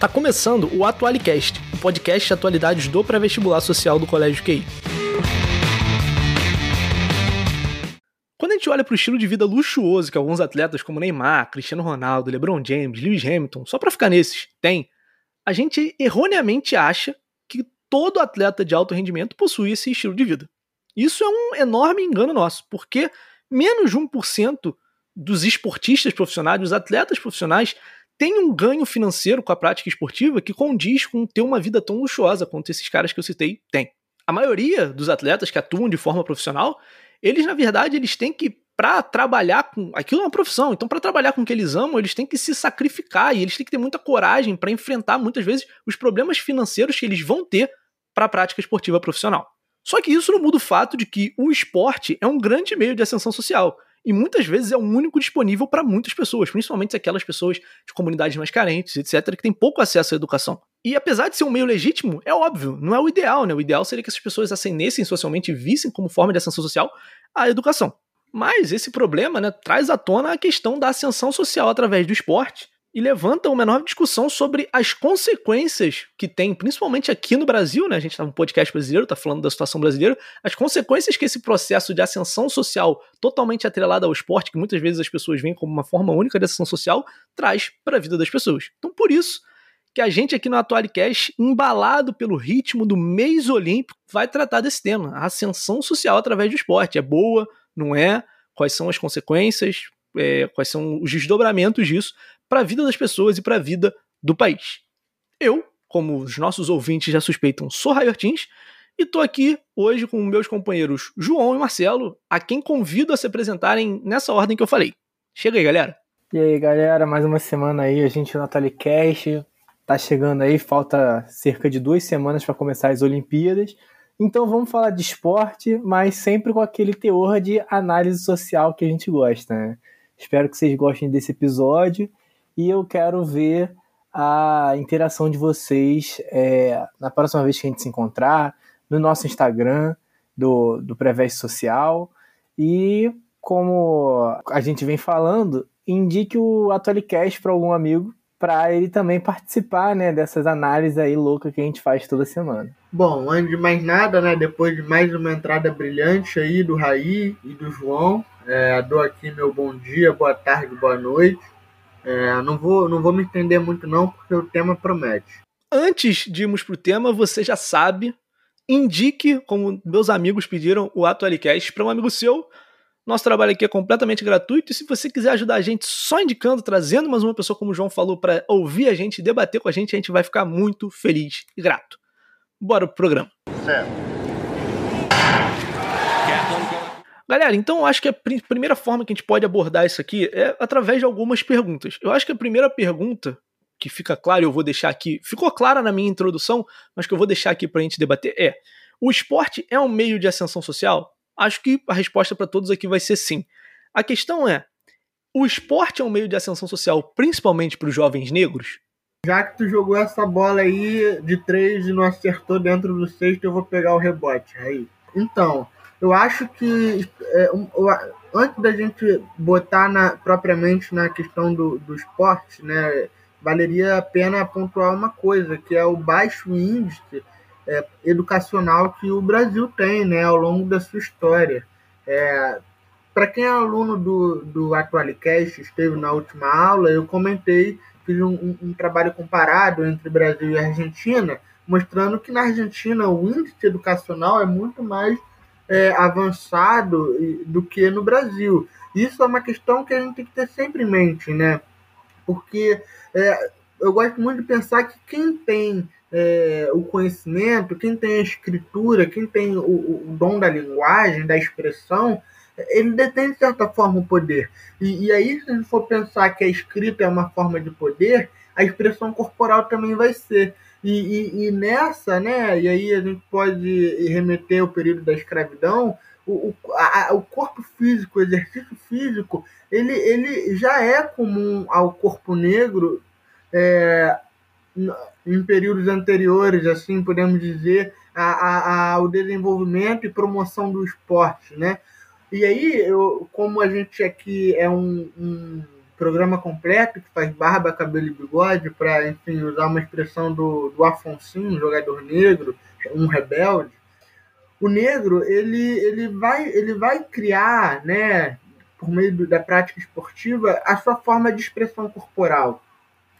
Tá começando o Atualicast, o podcast de atualidades do pré-vestibular social do Colégio QI. Quando a gente olha para o estilo de vida luxuoso que alguns atletas como Neymar, Cristiano Ronaldo, LeBron James, Lewis Hamilton, só para ficar nesses, têm, a gente erroneamente acha que todo atleta de alto rendimento possui esse estilo de vida. Isso é um enorme engano nosso, porque menos de 1% dos esportistas profissionais, dos atletas profissionais, tem um ganho financeiro com a prática esportiva que condiz com ter uma vida tão luxuosa quanto esses caras que eu citei têm. A maioria dos atletas que atuam de forma profissional, eles na verdade eles têm que para trabalhar com aquilo é uma profissão, então para trabalhar com o que eles amam, eles têm que se sacrificar e eles têm que ter muita coragem para enfrentar muitas vezes os problemas financeiros que eles vão ter para a prática esportiva profissional. Só que isso não muda o fato de que o esporte é um grande meio de ascensão social e muitas vezes é o único disponível para muitas pessoas, principalmente aquelas pessoas de comunidades mais carentes, etc., que têm pouco acesso à educação. E apesar de ser um meio legítimo, é óbvio, não é o ideal, né? O ideal seria que essas pessoas ascendessem socialmente e vissem como forma de ascensão social a educação. Mas esse problema né, traz à tona a questão da ascensão social através do esporte e levanta uma enorme discussão sobre as consequências que tem, principalmente aqui no Brasil, né? A gente está no podcast brasileiro, está falando da situação brasileira, as consequências que esse processo de ascensão social totalmente atrelado ao esporte, que muitas vezes as pessoas veem como uma forma única de ascensão social, traz para a vida das pessoas. Então, por isso que a gente aqui no Atualicast, embalado pelo ritmo do mês olímpico, vai tratar desse tema, a ascensão social através do esporte. É boa, não é? Quais são as consequências? É, quais são os desdobramentos disso para a vida das pessoas e para a vida do país. Eu, como os nossos ouvintes já suspeitam, sou Raio Ortins e estou aqui hoje com meus companheiros João e Marcelo, a quem convido a se apresentarem nessa ordem que eu falei. Chega aí, galera. E aí, galera, mais uma semana aí, a gente no Cash tá chegando aí, falta cerca de duas semanas para começar as Olimpíadas. Então vamos falar de esporte, mas sempre com aquele teor de análise social que a gente gosta, né? Espero que vocês gostem desse episódio e eu quero ver a interação de vocês é, na próxima vez que a gente se encontrar, no nosso Instagram do, do Preveste Social. E como a gente vem falando, indique o Atualicast para algum amigo para ele também participar né, dessas análises aí loucas que a gente faz toda semana. Bom, antes de mais nada, né, depois de mais uma entrada brilhante aí do Raí e do João, é, dou aqui meu bom dia, boa tarde, boa noite. É, não, vou, não vou me estender muito não, porque o tema promete. Antes de irmos pro tema, você já sabe, indique, como meus amigos pediram, o Atualicast para um amigo seu. Nosso trabalho aqui é completamente gratuito e se você quiser ajudar a gente só indicando, trazendo mais uma pessoa, como o João falou, para ouvir a gente, debater com a gente, a gente vai ficar muito feliz e grato. Bora pro programa. Certo. Galera, então eu acho que a primeira forma que a gente pode abordar isso aqui é através de algumas perguntas. Eu acho que a primeira pergunta que fica clara, eu vou deixar aqui, ficou clara na minha introdução, mas que eu vou deixar aqui para a gente debater é: o esporte é um meio de ascensão social? Acho que a resposta para todos aqui vai ser sim. A questão é: o esporte é um meio de ascensão social principalmente para os jovens negros? Já que tu jogou essa bola aí de três e não acertou dentro do sexto, eu vou pegar o rebote aí. Então, eu acho que é, um, antes da gente botar na, propriamente na questão do, do esporte, né, valeria a pena pontuar uma coisa, que é o baixo índice é, educacional que o Brasil tem né, ao longo da sua história. É, Para quem é aluno do, do esteve na última aula, eu comentei, fiz um, um trabalho comparado entre Brasil e Argentina, mostrando que na Argentina o índice educacional é muito mais é, avançado do que no Brasil. Isso é uma questão que a gente tem que ter sempre em mente, né? Porque é, eu gosto muito de pensar que quem tem é, o conhecimento, quem tem a escritura, quem tem o, o, dom da linguagem, da expressão, ele detém de certa forma o poder. E, e aí, se a gente for pensar que a escrita é uma forma de poder, a expressão corporal também vai ser. E, e, e, nessa, né, e aí a gente pode remeter ao período da escravidão, o, o, a, o corpo físico, o exercício físico, ele, ele já é comum ao corpo negro é, em períodos anteriores, assim podemos dizer, a, a, ao desenvolvimento e promoção do esporte, né? E aí, eu, como a gente aqui é um, um programa completo, que faz barba, cabelo e bigode, para, enfim, usar uma expressão do, do Afonso, um jogador negro, um rebelde. O negro, ele, ele, vai, ele vai criar, né, por meio do, da prática esportiva, a sua forma de expressão corporal.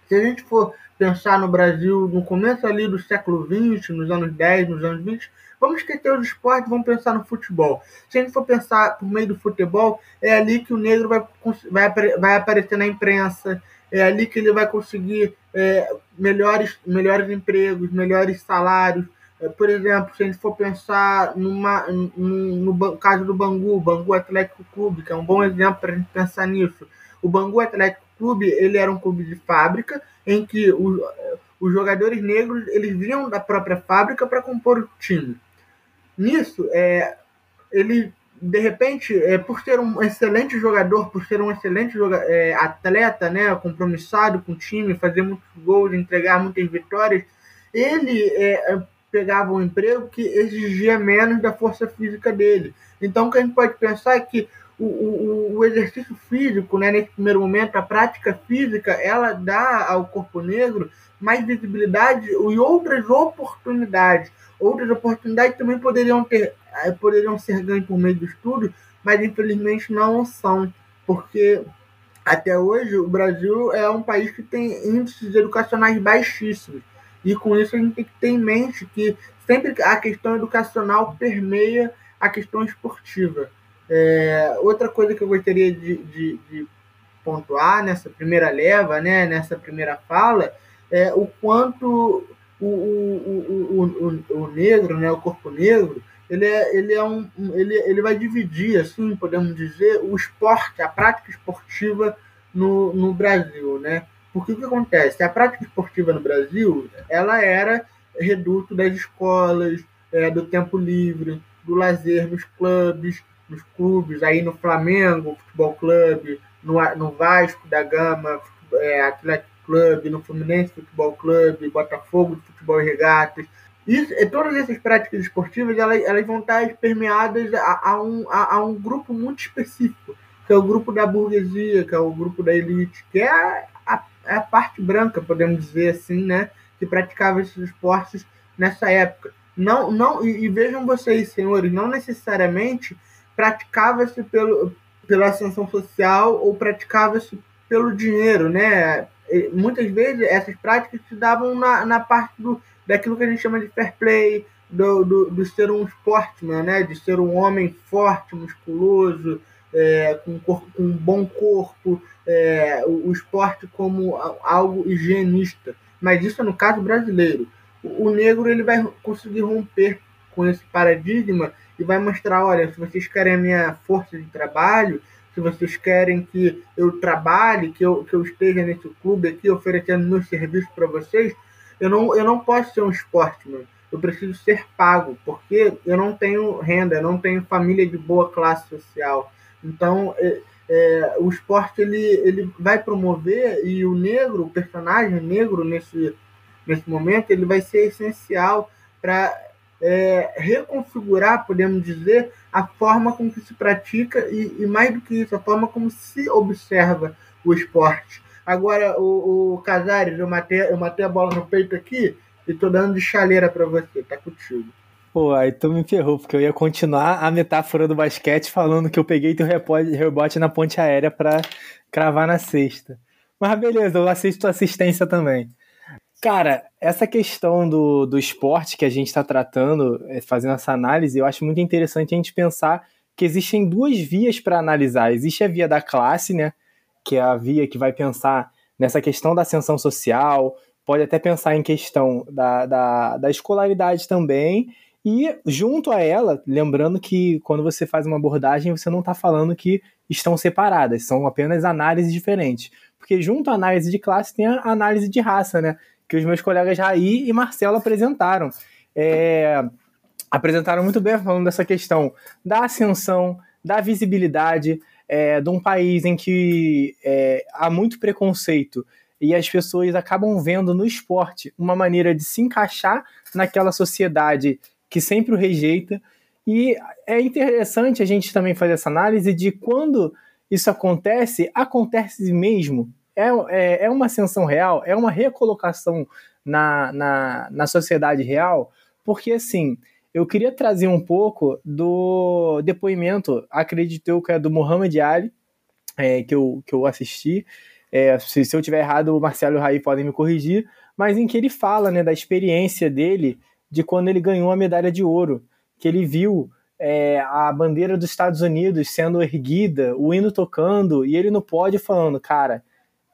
Se a gente for pensar no Brasil no começo ali do século XX, nos anos 10, nos anos 20, vamos esquecer os esportes, vamos pensar no futebol. Se a gente for pensar por meio do futebol, é ali que o negro vai, vai, vai aparecer na imprensa, é ali que ele vai conseguir é, melhores, melhores empregos, melhores salários. É, por exemplo, se a gente for pensar numa, no, no caso do Bangu, Bangu Atlético Clube, que é um bom exemplo para a gente pensar nisso. O Bangu Atlético Clube ele era um clube de fábrica em que os jogadores negros eles vinham da própria fábrica para compor o time. Nisso, é, ele de repente, é, por ser um excelente jogador, por ser um excelente joga é, atleta, né, compromissado com o time, fazer muitos gols, entregar muitas vitórias, ele é, pegava um emprego que exigia menos da força física dele. Então, o que a gente pode pensar é que o, o, o, exercício físico, né, nesse primeiro momento, a prática física, ela dá ao corpo negro mais visibilidade e outras oportunidades. Outras oportunidades também poderiam, ter, eh, poderiam ser ganhas por meio do estudo, mas infelizmente não são, porque até hoje o Brasil é um país que tem índices educacionais baixíssimos. E com isso a gente tem que ter em mente que sempre a questão educacional permeia a questão esportiva. É, outra coisa que eu gostaria de, de, de, pontuar nessa primeira leva, né, nessa primeira fala, é o quanto o, o, o, o, negro, né, o corpo negro, ele, é, ele, é um, ele, ele vai dividir, assim, podemos dizer, o esporte, a prática esportiva no, no Brasil, né? Porque o que acontece? A prática esportiva no Brasil, ela era reduto das escolas, é, do tempo livre, do lazer nos clubes, nos clubes, aí no Flamengo, Futebol Clube, no, no Vasco da Gama, é, Atlético Clube, no Fluminense Futebol Clube, Botafogo de Futebol e Regatas. Isso, todas essas práticas esportivas elas, elas vão estar permeadas a, a um, a, a, um grupo muito específico, que é o grupo da burguesia, que é o grupo da elite, que é a, a, é a parte branca, podemos dizer assim, né, que praticava esses esportes nessa época. Não, não, e, e vejam vocês, senhores, não necessariamente praticava-se pelo, pela ascensão social ou praticava-se pelo dinheiro, né? Muitas vezes essas práticas se davam na, na parte do, daquilo que a gente chama de fair play, do, do, do ser um sportman, né? De ser um homem forte, musculoso, é, com, corpo, com um bom corpo, é, o, o, esporte como algo higienista. Mas isso é no caso brasileiro. O, o negro ele vai conseguir romper com esse paradigma e vai mostrar, olha, se vocês querem a minha força de trabalho, se vocês querem que eu trabalhe, que eu, que eu esteja nesse clube aqui oferecendo meus serviços para vocês, eu não, eu não posso ser um sportman. Eu preciso ser pago, porque eu não tenho renda, eu não tenho família de boa classe social. Então, é, é, o esporte ele, ele vai promover e o negro, o personagem negro nesse, nesse momento, ele vai ser essencial para é, reconfigurar, podemos dizer, a forma como se pratica e, e, mais do que isso, a forma como se observa o esporte. Agora, o, o Casares, eu matei, eu matei a bola no peito aqui e tô dando de chaleira para você, tá contigo. Pô, aí tu me ferrou, porque eu ia continuar a metáfora do basquete falando que eu peguei teu rebote na ponte aérea para cravar na cesta. Mas beleza, eu assisto assistência também. Cara, essa questão do, do esporte que a gente está tratando, é, fazendo essa análise, eu acho muito interessante a gente pensar que existem duas vias para analisar. Existe a via da classe, né? Que é a via que vai pensar nessa questão da ascensão social, pode até pensar em questão da, da, da escolaridade também, e junto a ela, lembrando que quando você faz uma abordagem, você não está falando que estão separadas, são apenas análises diferentes. Porque junto à análise de classe tem a análise de raça, né? Que os meus colegas Raí e Marcelo apresentaram. É, apresentaram muito bem falando dessa questão da ascensão, da visibilidade é, de um país em que é, há muito preconceito e as pessoas acabam vendo no esporte uma maneira de se encaixar naquela sociedade que sempre o rejeita. E é interessante a gente também fazer essa análise de quando isso acontece, acontece mesmo. É, é, é uma ascensão real, é uma recolocação na, na, na sociedade real, porque assim, eu queria trazer um pouco do depoimento, acredito eu que é do Muhammad Ali, é, que, eu, que eu assisti. É, se, se eu tiver errado, o Marcelo e o Raí podem me corrigir, mas em que ele fala né, da experiência dele de quando ele ganhou a medalha de ouro, que ele viu é, a bandeira dos Estados Unidos sendo erguida, o hino tocando, e ele no pódio falando, cara,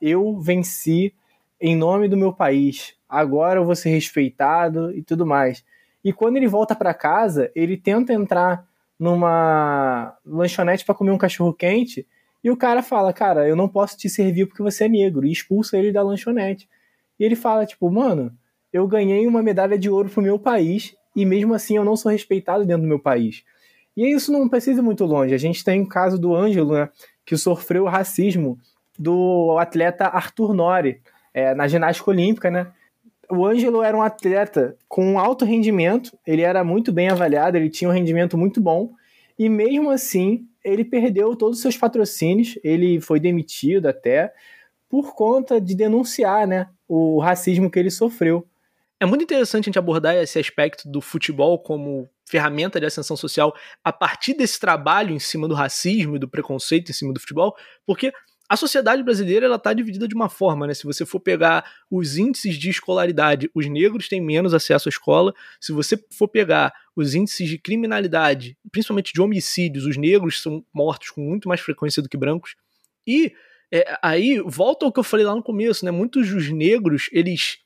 eu venci em nome do meu país, agora eu vou ser respeitado e tudo mais. E quando ele volta para casa, ele tenta entrar numa lanchonete para comer um cachorro quente e o cara fala: Cara, eu não posso te servir porque você é negro, e expulsa ele da lanchonete. E ele fala: Tipo, mano, eu ganhei uma medalha de ouro pro meu país e mesmo assim eu não sou respeitado dentro do meu país. E isso não precisa ir muito longe. A gente tem o caso do Ângelo, né, que sofreu racismo do atleta Arthur Nori é, na ginástica olímpica, né? o Ângelo era um atleta com alto rendimento, ele era muito bem avaliado, ele tinha um rendimento muito bom, e mesmo assim ele perdeu todos os seus patrocínios, ele foi demitido até por conta de denunciar né, o racismo que ele sofreu. É muito interessante a gente abordar esse aspecto do futebol como ferramenta de ascensão social a partir desse trabalho em cima do racismo e do preconceito em cima do futebol, porque a sociedade brasileira ela está dividida de uma forma, né? Se você for pegar os índices de escolaridade, os negros têm menos acesso à escola. Se você for pegar os índices de criminalidade, principalmente de homicídios, os negros são mortos com muito mais frequência do que brancos. E é, aí volta ao que eu falei lá no começo, né? Muitos dos negros eles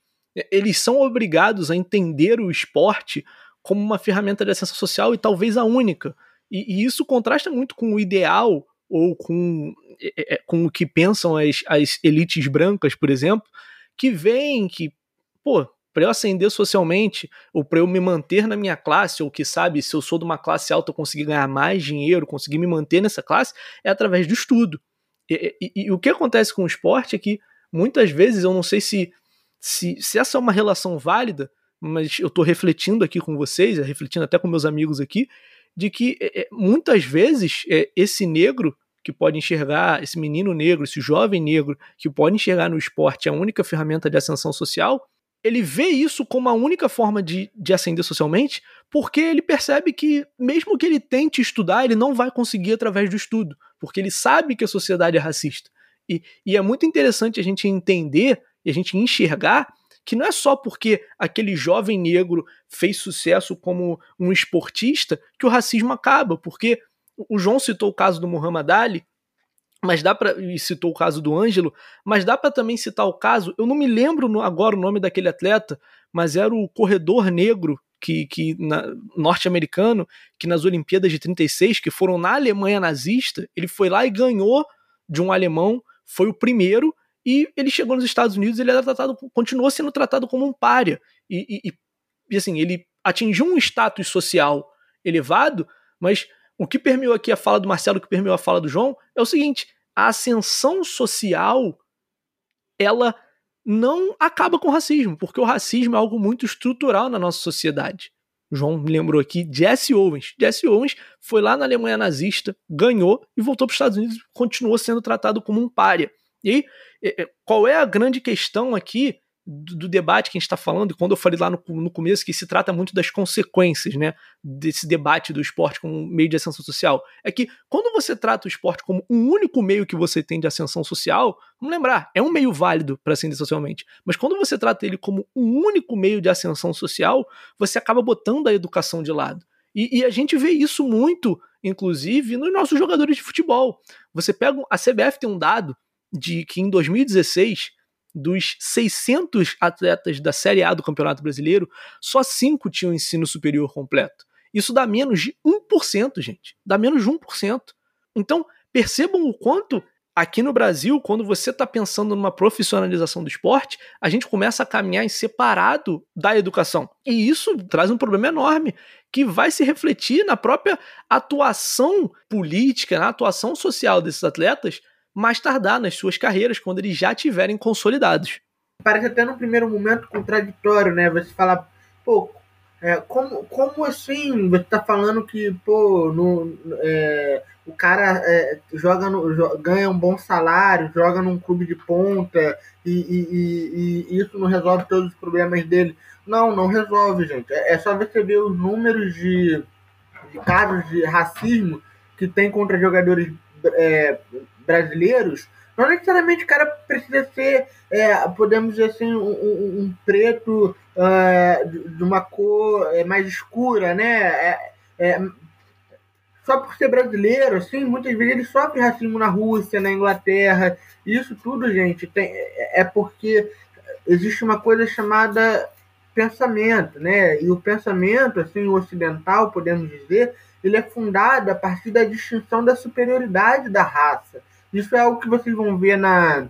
eles são obrigados a entender o esporte como uma ferramenta de acesso social e talvez a única. E, e isso contrasta muito com o ideal ou com, é, é, com o que pensam as, as elites brancas, por exemplo, que veem que, pô, para eu ascender socialmente, ou para eu me manter na minha classe, ou que sabe, se eu sou de uma classe alta, eu conseguir ganhar mais dinheiro, conseguir me manter nessa classe, é através do estudo. E, e, e, o que acontece com o esporte é que muitas vezes eu não sei se, se, se essa é uma relação válida, mas eu estou refletindo aqui com vocês, refletindo até com meus amigos aqui, de que é, é, muitas vezes é, esse negro que pode enxergar, esse menino negro, esse jovem negro que pode enxergar no esporte a única ferramenta de ascensão social, ele vê isso como a única forma de, de ascender socialmente, porque ele percebe que, mesmo que ele tente estudar, ele não vai conseguir através do estudo, porque ele sabe que a sociedade é racista. E, e é muito interessante a gente entender e a gente enxergar que não é só porque aquele jovem negro fez sucesso como um esportista que o racismo acaba, porque o João citou o caso do Muhammad Ali, mas dá para e citou o caso do Ângelo, mas dá para também citar o caso, eu não me lembro agora o nome daquele atleta, mas era o corredor negro que, que norte-americano que nas Olimpíadas de 36, que foram na Alemanha nazista, ele foi lá e ganhou de um alemão, foi o primeiro e ele chegou nos Estados Unidos, ele era tratado, continuou sendo tratado como um pária. E, e, e assim, ele atingiu um status social elevado, mas o que permeou aqui a fala do Marcelo, o que permeou a fala do João, é o seguinte: a ascensão social ela não acaba com o racismo, porque o racismo é algo muito estrutural na nossa sociedade. O João me lembrou aqui Jesse Owens. Jesse Owens foi lá na Alemanha nazista, ganhou e voltou para os Estados Unidos continuou sendo tratado como um pária. E aí, qual é a grande questão aqui do, do debate que a gente está falando, e quando eu falei lá no, no, começo que se trata muito das consequências né, desse debate do esporte como meio de ascensão social, é que quando você trata o esporte como um único meio que você tem de ascensão social, vamos lembrar, é um meio válido para ascender socialmente, mas quando você trata ele como um único meio de ascensão social, você acaba botando a educação de lado. E, e, a gente vê isso muito, inclusive, nos nossos jogadores de futebol. Você pega. A CBF tem um dado de que em 2016, dos 600 atletas da Série A do Campeonato Brasileiro, só 5 tinham ensino superior completo. Isso dá menos de 1%, gente. Dá menos de 1%. Então, percebam o quanto aqui no Brasil, quando você está pensando numa profissionalização do esporte, a gente começa a caminhar em separado da educação. E isso traz um problema enorme, que vai se refletir na própria atuação política, na atuação social desses atletas, mais tardar nas suas carreiras, quando eles já tiverem consolidados. Parece até no primeiro momento contraditório, né? Você falar, pô, É, como, como assim você tá falando que, pô, no, é, o cara é, joga no, ganha um bom salário, joga num clube de ponta e, e, e, e, isso não resolve todos os problemas dele? Não, não resolve, gente. É, é só você ver os números de, de casos de racismo que tem contra jogadores é, brasileiros não necessariamente o cara precisa ser, é, podemos dizer assim, um, um, preto uh, de uma cor é, mais escura, né? É, é, só por ser brasileiro, assim, muitas vezes ele sofre racismo na Rússia, na Inglaterra. Isso tudo, gente, tem, é, é porque existe uma coisa chamada pensamento, né? E o pensamento, assim, ocidental, podemos dizer, ele é fundado a partir da distinção da superioridade da raça. Isso é algo que vocês vão ver na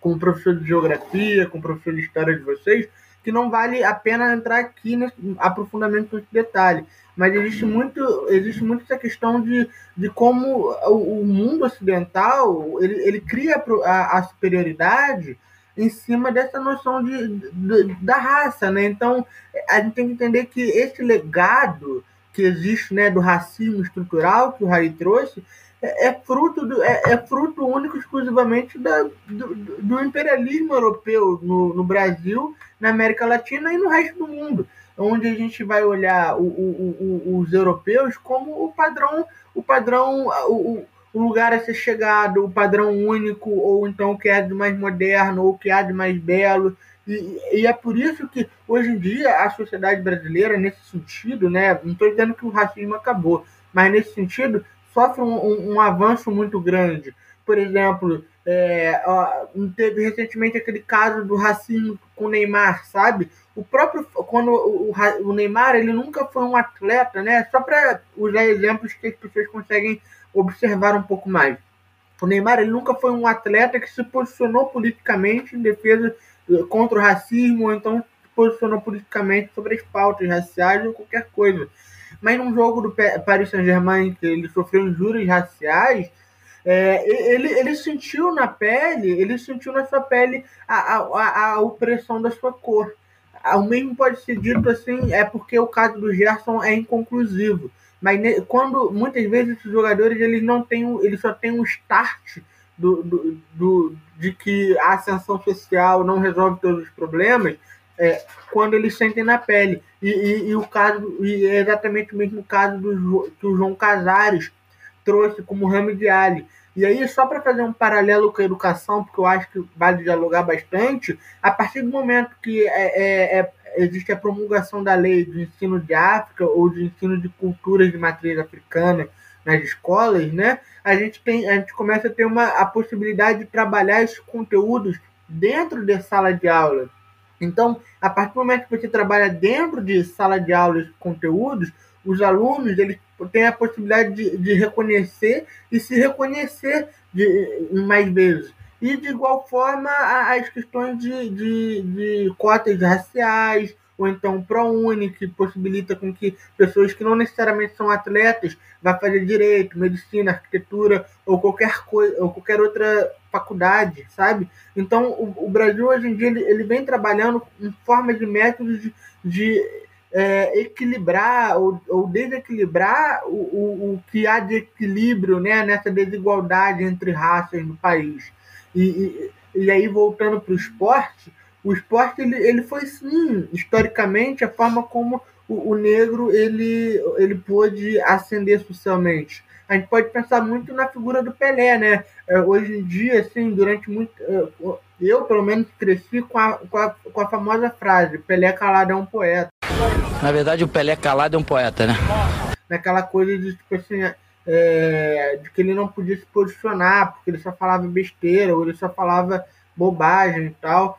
com o professor de geografia, com o professor de história de vocês, que não vale a pena entrar aqui nesse aprofundamento nesse detalhe. Mas existe muito, existe muito essa questão de, de como o, o mundo ocidental ele, ele cria a, a, superioridade em cima dessa noção de, de, da raça, né? Então a gente tem que entender que esse legado que existe, né, do racismo estrutural que o Raí trouxe, é, é, fruto do, é, é, fruto único exclusivamente da, do, do, imperialismo europeu no, no, Brasil, na América Latina e no resto do mundo, onde a gente vai olhar o, o, o, os europeus como o padrão, o padrão, o, lugar a ser chegado, o padrão único, ou então o que é de mais moderno, ou o que há de mais belo. E, e, é por isso que hoje em dia a sociedade brasileira, nesse sentido, né, não estou dizendo que o racismo acabou, mas nesse sentido, sofre um, um, um avanço muito grande. Por exemplo, é, ó, teve recentemente aquele caso do racismo com o Neymar, sabe? O próprio quando o, o Neymar ele nunca foi um atleta, né? Só para usar exemplos que as pessoas conseguem observar um pouco mais. O Neymar ele nunca foi um atleta que se posicionou politicamente em defesa eh, contra o racismo, ou então se posicionou politicamente sobre as pautas raciais ou qualquer coisa mas num jogo do Paris Saint-Germain que ele sofreu injúrias raciais, é, ele, ele sentiu na pele, ele sentiu na sua pele a, a, a opressão da sua cor. O mesmo pode ser dito assim, é porque o caso do Gerson é inconclusivo. Mas quando muitas vezes esses jogadores eles não têm, eles só têm um start do, do, do, de que a ascensão social não resolve todos os problemas, é, quando eles sentem na pele. E, e, e, o caso, e é exatamente o mesmo caso do, que o João Casares trouxe como ramo de Ali. E aí, só para fazer um paralelo com a educação, porque eu acho que vale dialogar bastante, a partir do momento que é, é, é, existe a promulgação da lei de ensino de África ou de ensino de culturas de matriz africana nas escolas, né, a gente tem, a gente começa a ter uma, a possibilidade de trabalhar esses conteúdos dentro da sala de aula. Então, a partir do momento que você trabalha dentro de sala de aula e conteúdos, os alunos eles têm a possibilidade de, de reconhecer e se reconhecer de, mais vezes. E, de igual forma, as questões de, de, de cotas raciais, ou então ProUni, que possibilita com que pessoas que não necessariamente são atletas vá fazer direito, medicina, arquitetura ou qualquer coisa, ou qualquer outra faculdade, sabe? Então, o, o Brasil hoje em dia ele, ele, vem trabalhando em forma de métodos de, de é, equilibrar ou, ou desequilibrar o, o, o, que há de equilíbrio né, nessa desigualdade entre raças no país. E, e, e aí, voltando para o esporte, o esporte ele, ele foi sim historicamente a forma como o, o, negro ele ele pôde ascender socialmente a gente pode pensar muito na figura do Pelé né? É, hoje em dia assim durante muito é, eu pelo menos cresci com a, com a, com a famosa frase Pelé calado é um poeta. Na verdade o Pelé calado é um poeta né? Naquela coisa de tipo assim é, de que ele não podia se posicionar porque ele só falava besteira ou ele só falava bobagem e tal.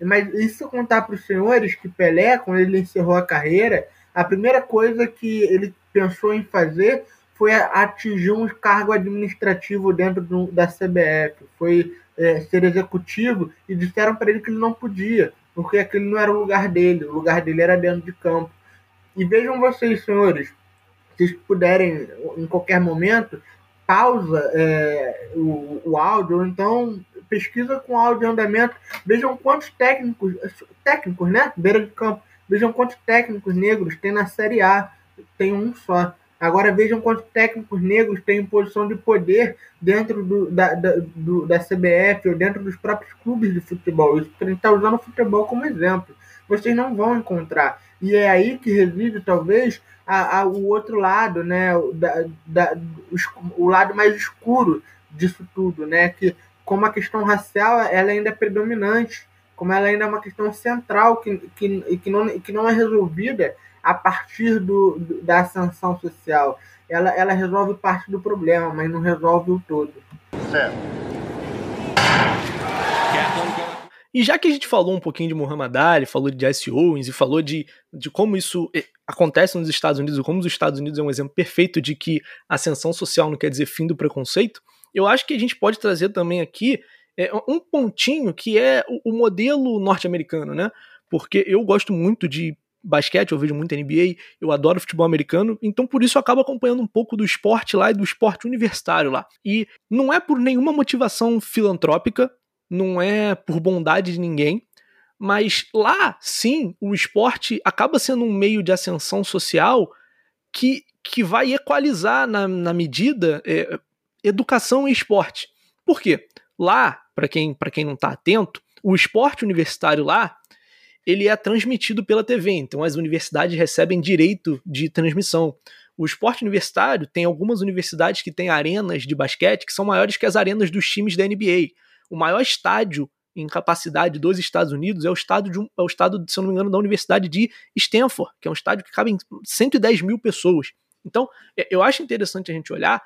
Mas isso contar para os senhores que Pelé, quando ele encerrou a carreira, a primeira coisa que ele pensou em fazer foi atingir um cargo administrativo dentro do, da CBF, foi é, ser executivo e disseram para ele que ele não podia, porque aquele não era o lugar dele, o lugar dele era dentro de campo. E vejam vocês, senhores, se puderem em qualquer momento, pausa é, o, o áudio, ou então pesquisa com áudio de andamento, vejam quantos técnicos, técnicos, né, beira de campo, Vejam quantos técnicos negros tem na Série A. Tem um só. Agora vejam quantos técnicos negros têm posição de poder dentro do, da, da, do, da CBF ou dentro dos próprios clubes de futebol. Isso a gente está usando o futebol como exemplo. Vocês não vão encontrar. E é aí que reside, talvez, a, a, o outro lado, né? O, da, da, o lado mais escuro disso tudo, né? Que como a questão racial ela ainda é predominante, como ela ainda é uma questão central que, que, que, não, que não é resolvida a partir do, da ascensão social. Ela, ela resolve parte do problema, mas não resolve o todo. Certo. E já que a gente falou um pouquinho de Muhammad Ali, falou de Jesse Owens e falou de, de como isso eh, acontece nos Estados Unidos, como os Estados Unidos é um exemplo perfeito de que ascensão social não quer dizer fim do preconceito, eu acho que a gente pode trazer também aqui é, um pontinho que é o, o modelo norte-americano, né? Porque eu gosto muito de basquete, eu vejo muito NBA, eu adoro futebol americano, então por isso eu acabo acompanhando um pouco do esporte lá e do esporte universitário lá. E não é por nenhuma motivação filantrópica, não é por bondade de ninguém, mas lá sim o esporte acaba sendo um meio de ascensão social que, que vai equalizar na, na medida é, educação e esporte. Por quê? Lá, para quem, quem não está atento, o esporte universitário lá ele é transmitido pela TV, então as universidades recebem direito de transmissão. O esporte universitário tem algumas universidades que têm arenas de basquete que são maiores que as arenas dos times da NBA. O maior estádio em capacidade dos Estados Unidos é o estado, de um, é o estado, se não me engano, da Universidade de Stanford, que é um estádio que cabe em 110 mil pessoas. Então, eu acho interessante a gente olhar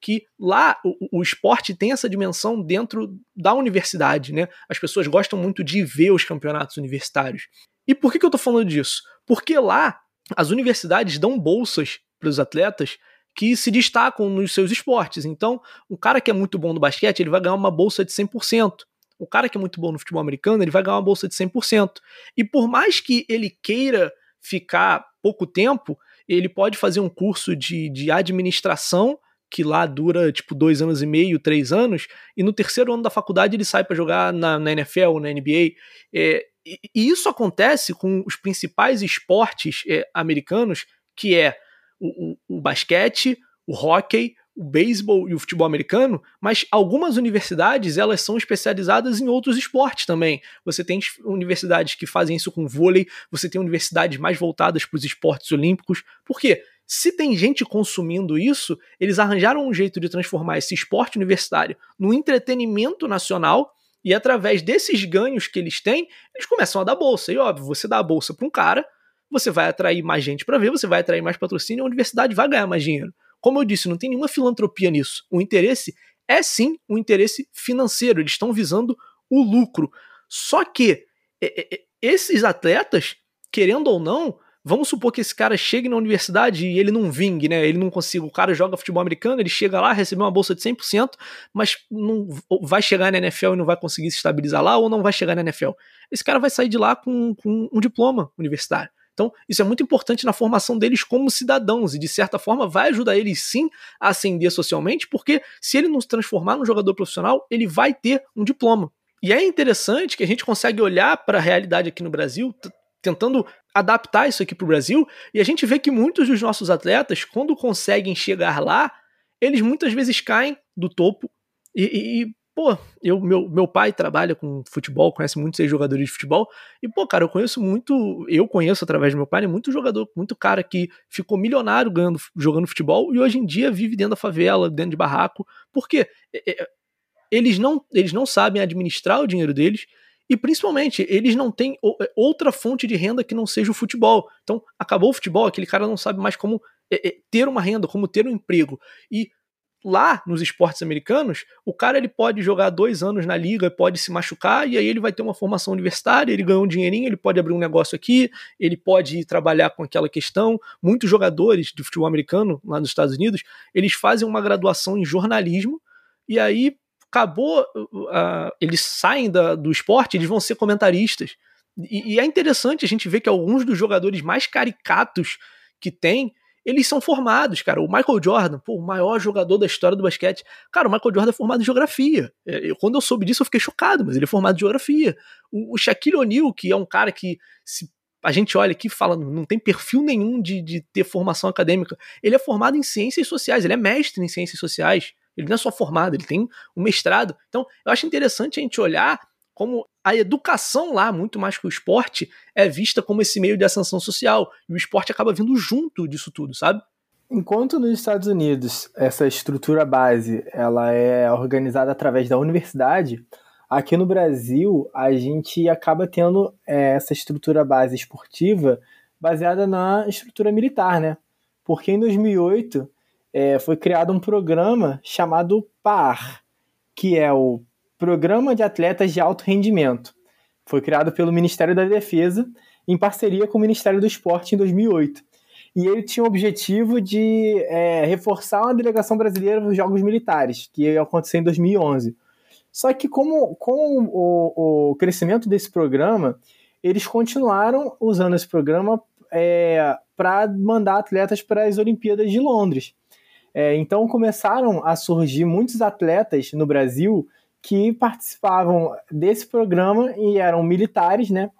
que lá o, o, esporte tem essa dimensão dentro da universidade, né? As pessoas gostam muito de ver os campeonatos universitários. E por que, que eu tô falando disso? Porque lá as universidades dão bolsas para os atletas que se destacam nos seus esportes. Então, o cara que é muito bom no basquete, ele vai ganhar uma bolsa de 100%. O cara que é muito bom no futebol americano, ele vai ganhar uma bolsa de 100%. E por mais que ele queira ficar pouco tempo, ele pode fazer um curso de, de administração que lá dura tipo dois anos e meio, três anos, e no terceiro ano da faculdade ele sai para jogar na, na, NFL, na NBA. É, e, e, isso acontece com os principais esportes é, americanos, que é o, o, o basquete, o hockey, o beisebol e o futebol americano, mas algumas universidades elas são especializadas em outros esportes também. Você tem universidades que fazem isso com vôlei, você tem universidades mais voltadas para os esportes olímpicos. Por quê? Se tem gente consumindo isso, eles arranjaram um jeito de transformar esse esporte universitário no entretenimento nacional e através desses ganhos que eles têm, eles começam a dar bolsa. E óbvio, você dá a bolsa para um cara, você vai atrair mais gente para ver, você vai atrair mais patrocínio, a universidade vai ganhar mais dinheiro. Como eu disse, não tem nenhuma filantropia nisso. O interesse é sim um interesse financeiro, eles estão visando o lucro. Só que esses atletas, querendo ou não, Vamos supor que esse cara chegue na universidade e ele não vingue, né? Ele não consiga. O cara joga futebol americano, ele chega lá, recebe uma bolsa de 100%, mas não vai chegar na NFL e não vai conseguir se estabilizar lá, ou não vai chegar na NFL. Esse cara vai sair de lá com, com um diploma universitário. Então, isso é muito importante na formação deles como cidadãos e, de certa forma, vai ajudar eles sim a ascender socialmente, porque se ele não se transformar num jogador profissional, ele vai ter um diploma. E é interessante que a gente consegue olhar para a realidade aqui no Brasil, tentando adaptar isso aqui para o Brasil, e a gente vê que muitos dos nossos atletas, quando conseguem chegar lá, eles muitas vezes caem do topo. E, e pô, eu, meu, meu pai trabalha com futebol, conhece muitos jogadores de futebol, e, pô, cara, eu conheço muito, eu conheço através do meu pai, né, muito jogador, muito cara que ficou milionário ganhando, jogando futebol e hoje em dia vive dentro da favela, dentro de barraco, porque é, é, eles não, eles não sabem administrar o dinheiro deles, e principalmente, eles não têm é, outra fonte de renda que não seja o futebol. Então, acabou o futebol, aquele cara não sabe mais como é, é, ter uma renda, como ter um emprego. E lá nos esportes americanos, o cara ele pode jogar dois anos na liga, pode se machucar, e aí ele vai ter uma formação universitária, ele ganha um dinheirinho, ele pode abrir um negócio aqui, ele pode trabalhar com aquela questão. Muitos jogadores de futebol americano lá nos Estados Unidos, eles fazem uma graduação em jornalismo, e aí acabou, uh, eles saem da, do esporte, eles vão ser comentaristas. E, e, é interessante a gente ver que alguns dos jogadores mais caricatos que tem, eles são formados, cara. O Michael Jordan, pô, o maior jogador da história do basquete. Cara, o Michael Jordan é formado em geografia. É, eu, quando eu soube disso, eu fiquei chocado, mas ele é formado em geografia. O, o Shaquille O'Neal, que é um cara que se a gente olha aqui e fala, não tem perfil nenhum de, de ter formação acadêmica. Ele é formado em ciências sociais, ele é mestre em ciências sociais. Ele não é só formado, ele tem um mestrado. Então, eu acho interessante a gente olhar como a educação lá, muito mais que o esporte, é vista como esse meio de ascensão social. E o esporte acaba vindo junto disso tudo, sabe? Enquanto nos Estados Unidos essa estrutura base ela é organizada através da universidade, aqui no Brasil a gente acaba tendo é, essa estrutura base esportiva baseada na estrutura militar, né? Porque em 2008 é, foi criado um programa chamado PAR, que é o Programa de Atletas de Alto Rendimento. Foi criado pelo Ministério da Defesa em parceria com o Ministério do Esporte em 2008. E ele tinha o objetivo de é, reforçar uma delegação brasileira nos Jogos Militares, que ia acontecer em 2011. Só que como, com o, o crescimento desse programa, eles continuaram usando esse programa é, para mandar atletas para as Olimpíadas de Londres. É, então começaram a surgir muitos atletas no Brasil que participavam desse programa e eram militares, né?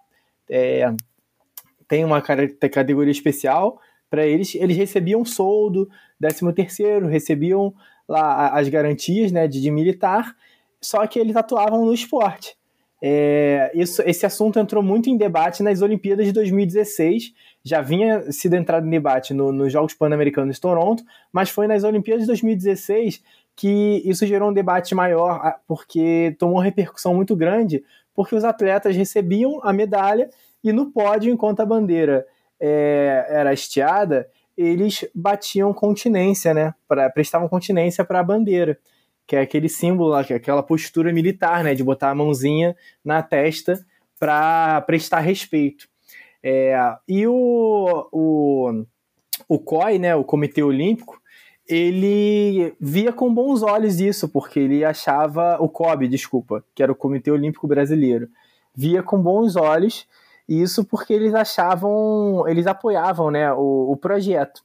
É, tem uma categoria especial para eles. Eles recebiam soldo, 13 terceiro, recebiam lá as garantias, né, de, de militar. Só que eles atuavam no esporte. É, isso, esse assunto entrou muito em debate nas Olimpíadas de 2016. Já vinha sido entrado em debate no, nos Jogos Pan-Americanos de Toronto, mas foi nas Olimpíadas de 2016 que isso gerou um debate maior, porque tomou uma repercussão muito grande, porque os atletas recebiam a medalha e no pódio, enquanto a bandeira é, era hasteada, eles batiam continência, né? Pra, prestavam continência para a bandeira, que é aquele símbolo lá, que é aquela postura militar, né? De botar a mãozinha na testa para prestar respeito. É, e o, o, o COI, né? O Comitê Olímpico, ele via com bons olhos isso, porque ele achava o COB, desculpa, que era o Comitê Olímpico Brasileiro, via com bons olhos isso porque eles achavam, eles apoiavam, né, o, o projeto.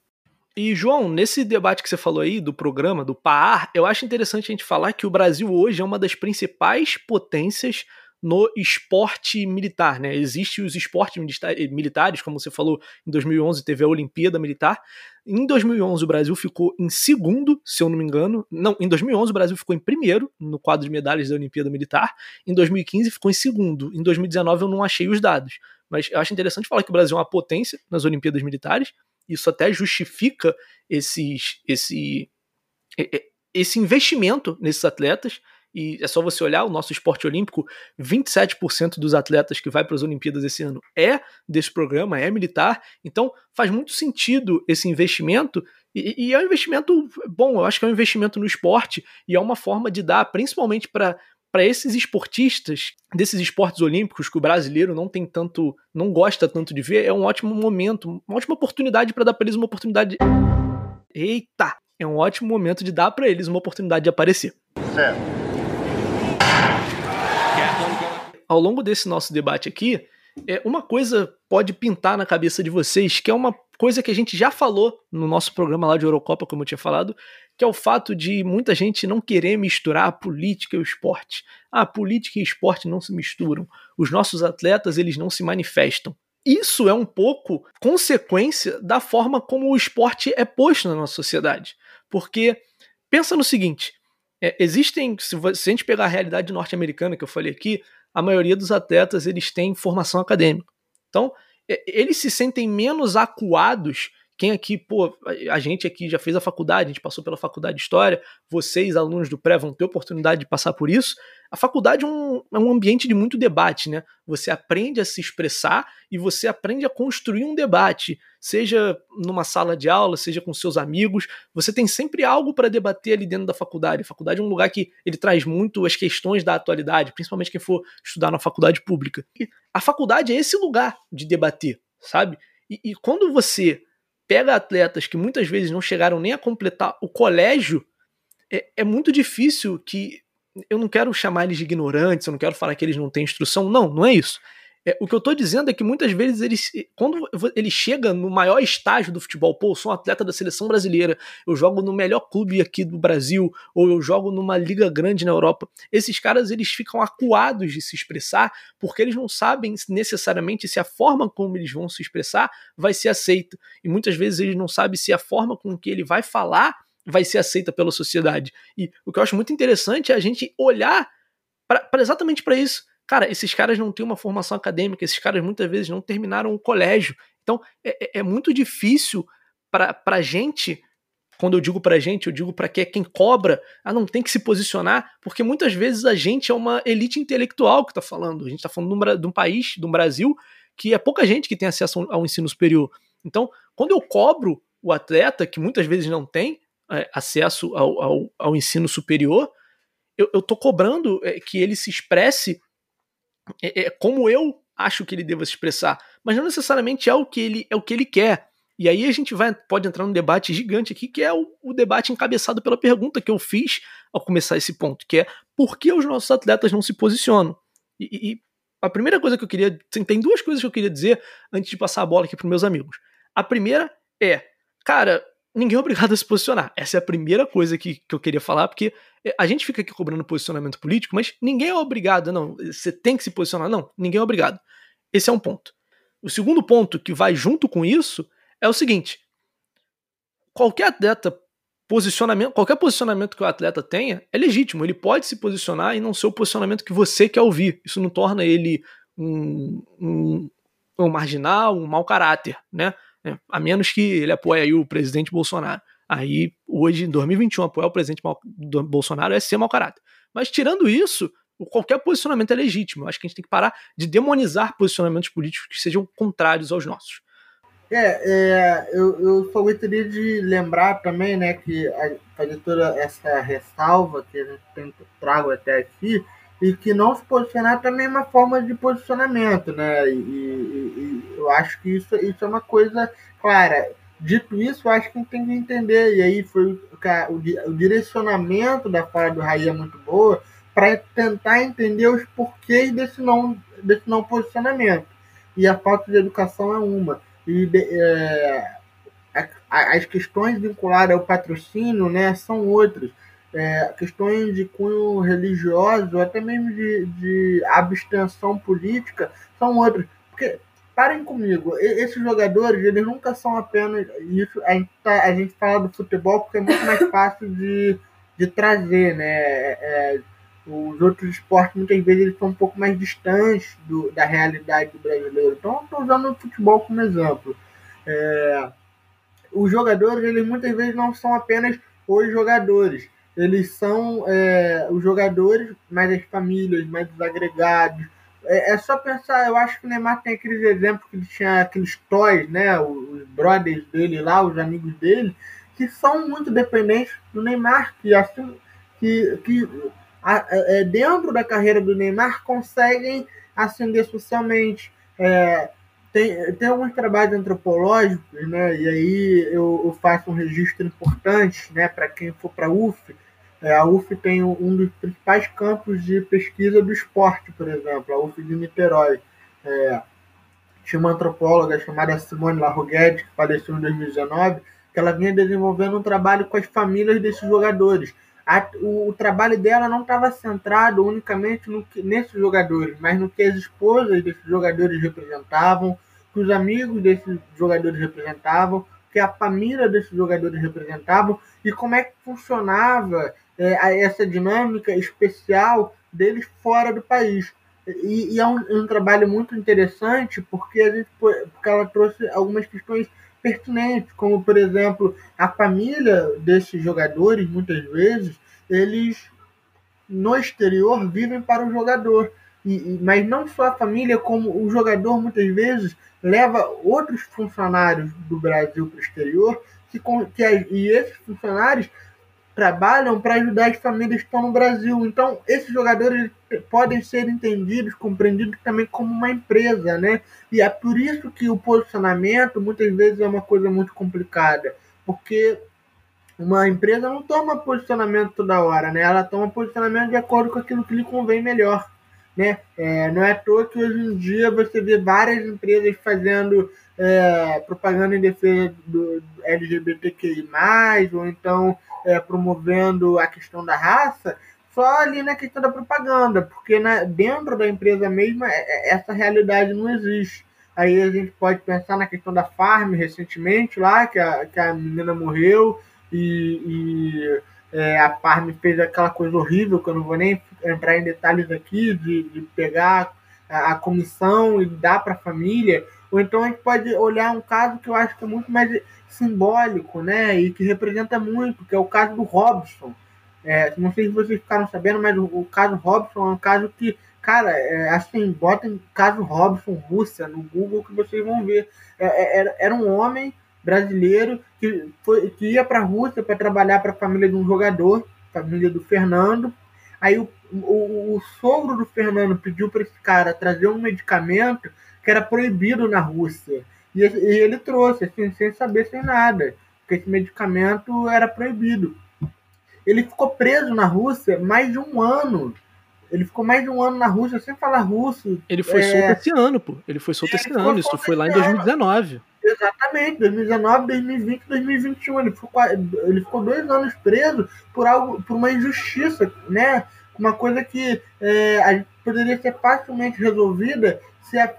E, João, nesse debate que você falou aí do programa, do PAR, eu acho interessante a gente falar que o Brasil hoje é uma das principais potências no esporte militar, né? Existem os esportes militares, como você falou, em 2011 teve a Olimpíada Militar. Em 2011 o Brasil ficou em segundo, se eu não me engano. Não, em 2011 o Brasil ficou em primeiro no quadro de medalhas da Olimpíada Militar. Em 2015 ficou em segundo. Em 2019 eu não achei os dados. Mas eu acho interessante falar que o Brasil é uma potência nas Olimpíadas Militares. Isso até justifica esses, esse, esse investimento nesses atletas. E é só você olhar o nosso esporte olímpico, 27% dos atletas que vai para as Olimpíadas esse ano é desse programa, é militar, então faz muito sentido esse investimento. E, e é um investimento bom, eu acho que é um investimento no esporte e é uma forma de dar, principalmente para para esses esportistas desses esportes olímpicos que o brasileiro não tem tanto, não gosta tanto de ver, é um ótimo momento, uma ótima oportunidade para dar para eles uma oportunidade. Eita, é um ótimo momento de dar para eles uma oportunidade de aparecer. Certo ao longo desse nosso debate aqui, é, uma coisa pode pintar na cabeça de vocês, que é uma coisa que a gente já falou no nosso programa lá de Eurocopa, como eu tinha falado, que é o fato de muita gente não querer misturar a política e o esporte. Ah, a política e esporte não se misturam. Os nossos atletas, eles não se manifestam. Isso é um pouco consequência da forma como o esporte é posto na nossa sociedade. Porque pensa no seguinte, é, existem, se, se a gente pegar a realidade norte-americana que eu falei aqui, a maioria dos atletas eles têm formação acadêmica. Então, eles se sentem menos acuados. Quem aqui, pô, a gente aqui já fez a faculdade, a gente passou pela faculdade de História, vocês, alunos do pré, vão ter oportunidade de passar por isso. A faculdade é um, é um ambiente de muito debate, né? Você aprende a se expressar e você aprende a construir um debate, seja numa sala de aula, seja com seus amigos. Você tem sempre algo para debater ali dentro da faculdade. A faculdade é um lugar que ele traz muito as questões da atualidade, principalmente quem for estudar na faculdade pública. E a faculdade é esse lugar de debater, sabe? e, e quando você pega atletas que muitas vezes não chegaram nem a completar o colégio, é, é muito difícil que eu não quero chamar eles de ignorantes, eu não quero falar que eles não têm instrução. Não, não é isso. É, o que eu tô dizendo é que muitas vezes ele, quando ele chega no maior estágio do futebol, pô, eu sou um atleta da seleção brasileira, eu jogo no melhor clube aqui do Brasil, ou eu jogo numa liga grande na Europa. Esses caras eles ficam acuados de se expressar porque eles não sabem necessariamente se a forma como eles vão se expressar vai ser aceita. E muitas vezes eles não sabem se a forma com que ele vai falar vai ser aceita pela sociedade. E o que eu acho muito interessante é a gente olhar para exatamente para isso Cara, esses caras não têm uma formação acadêmica, esses caras muitas vezes não terminaram o colégio. Então é, é, é muito difícil para a gente, quando eu digo para a gente, eu digo para que é quem cobra, ah, não tem que se posicionar, porque muitas vezes a gente é uma elite intelectual que está falando. A gente está falando de um, país, de um Brasil, que é pouca gente que tem acesso ao ensino superior. Então, quando eu cobro o atleta, que muitas vezes não tem é, acesso ao, ao, ao, ensino superior, eu estou cobrando é, que ele se expresse é, é, como eu acho que ele deva se expressar, mas não necessariamente é o que ele é o que ele quer. E aí a gente vai pode entrar num debate gigante aqui, que é o, o debate encabeçado pela pergunta que eu fiz ao começar esse ponto, que é por que os nossos atletas não se posicionam? E, e a primeira coisa que eu queria. Tem duas coisas que eu queria dizer antes de passar a bola aqui para meus amigos. A primeira é, cara, ninguém é obrigado a se posicionar. Essa é a primeira coisa que, que eu queria falar, porque a gente fica aqui cobrando posicionamento político, mas ninguém é obrigado, não. Você tem que se posicionar, não. Ninguém é obrigado. Esse é um ponto. O segundo ponto que vai junto com isso é o seguinte: qualquer atleta posicionamento, qualquer posicionamento que o atleta tenha é legítimo. Ele pode se posicionar e não ser o posicionamento que você quer ouvir. Isso não torna ele um, um, um marginal, um mau caráter, né? Né? A menos que ele apoie o presidente Bolsonaro. Aí, hoje, em 2021, apoiar o presidente Bolsonaro é ser mau caráter. Mas, tirando isso, qualquer posicionamento é legítimo. Eu acho que a gente tem que parar de demonizar posicionamentos políticos que sejam contrários aos nossos. É, é eu, eu só gostaria de lembrar também, né, que a, fazer toda essa ressalva que a gente trago até aqui, e que não se posicionar também é uma forma de posicionamento, né? E, e, e, eu acho que isso, isso é uma coisa clara. Dito isso, acho que tem que entender, e aí foi o, o direcionamento da fala do Raí é muito boa, para tentar entender os porquês desse não, desse não posicionamento. E a falta de educação é uma. E de, é, as questões vinculadas ao patrocínio né, são outras é, questões de cunho religioso, até mesmo de, de abstenção política, são outras. Porque, parem comigo, esses jogadores, eles nunca são apenas. Isso, a, gente tá, a gente fala do futebol porque é muito mais fácil de, de trazer, né? É, é os outros esportes, muitas vezes, eles são um pouco mais distantes do, da realidade do brasileiro. Então, estou usando o futebol como exemplo. É, os jogadores, eles muitas vezes não são apenas os jogadores eles são é, os jogadores, mais as famílias, mais os agregados. É, é, só pensar, eu acho que o Neymar tem aqueles exemplos que ele tinha aqueles toys, né? Os brothers dele lá, os amigos dele, que são muito dependentes do Neymar, que assim que, que a, é, dentro da carreira do Neymar conseguem ascender socialmente. É, tem, tem alguns trabalhos antropológicos, né? E aí eu, eu faço um registro importante, né? Para quem for para UF, é, a UF tem um dos principais campos de pesquisa do esporte, por exemplo, a UF de Niterói. É, tinha uma antropóloga chamada Simone Larroguete, que faleceu em 2019, que ela vinha desenvolvendo um trabalho com as famílias desses jogadores. A, o, o, trabalho dela não estava centrado unicamente no que, nesses jogadores, mas no que as esposas desses jogadores representavam, que os amigos desses jogadores representavam, que a família desses jogadores representavam e como é que funcionava é, essa dinâmica especial deles fora do país. E, e é um, um, trabalho muito interessante porque, a gente, porque ela trouxe algumas questões pertinentes, como, por exemplo, a família desses jogadores, muitas vezes, eles no exterior vivem para o jogador. E, mas não só a família, como o jogador muitas vezes leva outros funcionários do Brasil para o exterior, que, que, e esses funcionários trabalham para ajudar as famílias que estão no Brasil. Então, esses jogadores podem ser entendidos, compreendidos também como uma empresa, né? E é por isso que o posicionamento muitas vezes é uma coisa muito complicada, porque uma empresa não toma posicionamento toda hora, né? Ela toma posicionamento de acordo com aquilo que lhe convém melhor. Né? É, não é à toa que hoje em dia você vê várias empresas fazendo é, propaganda em defesa do LGBTQI, ou então é, promovendo a questão da raça, só ali na questão da propaganda, porque na, dentro da empresa mesma é, é, essa realidade não existe. Aí a gente pode pensar na questão da Farm recentemente lá, que a, que a menina morreu e, e é, a Farm fez aquela coisa horrível, que eu não vou nem entrar em detalhes aqui, de, de pegar a, a comissão e dar para a família. Ou então a gente pode olhar um caso que eu acho que é muito mais simbólico, né? E que representa muito, que é o caso do Robson. É, não sei se vocês ficaram sabendo, mas o, o caso Robson é um caso que Cara, é, assim, botem caso Robson Rússia no Google que vocês vão ver. É, é era, era um homem brasileiro que, foi, que ia para a Rússia para trabalhar para a família de um jogador, família do Fernando. Aí o, o, o sogro do Fernando pediu para esse cara trazer um medicamento que era proibido na Rússia. E, e ele trouxe, assim, sem saber, sem nada, porque esse medicamento era proibido. Ele ficou preso na Rússia mais de um ano ele ficou mais de um ano na Rússia sem falar russo. Ele foi é... solto esse ano, pô. Ele foi solto é, esse ano. Isso foi lá em 2019. Exatamente, 2019, 2020, 2021. Ele ficou, ele ficou dois anos preso por algo, por uma injustiça, né? Uma coisa que é, poderia ser facilmente resolvida se a,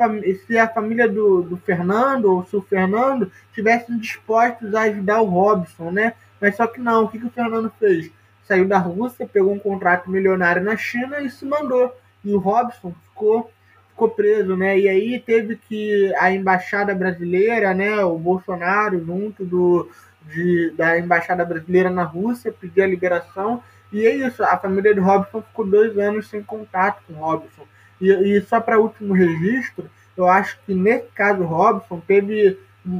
se a família do, do Fernando ou se o Fernando tivessem dispostos a ajudar o Robson, né? Mas só que não. O que, que o Fernando fez? saiu da Rússia, pegou um contrato milionário na China e se mandou. E o Robson ficou, ficou preso, né? E aí teve que a embaixada brasileira, né, o Bolsonaro, junto do, de, da embaixada brasileira na Rússia, pedir a liberação. E é isso, a família de Robson ficou dois anos sem contato com Robson. E, e só para último registro, eu acho que nesse caso Robson teve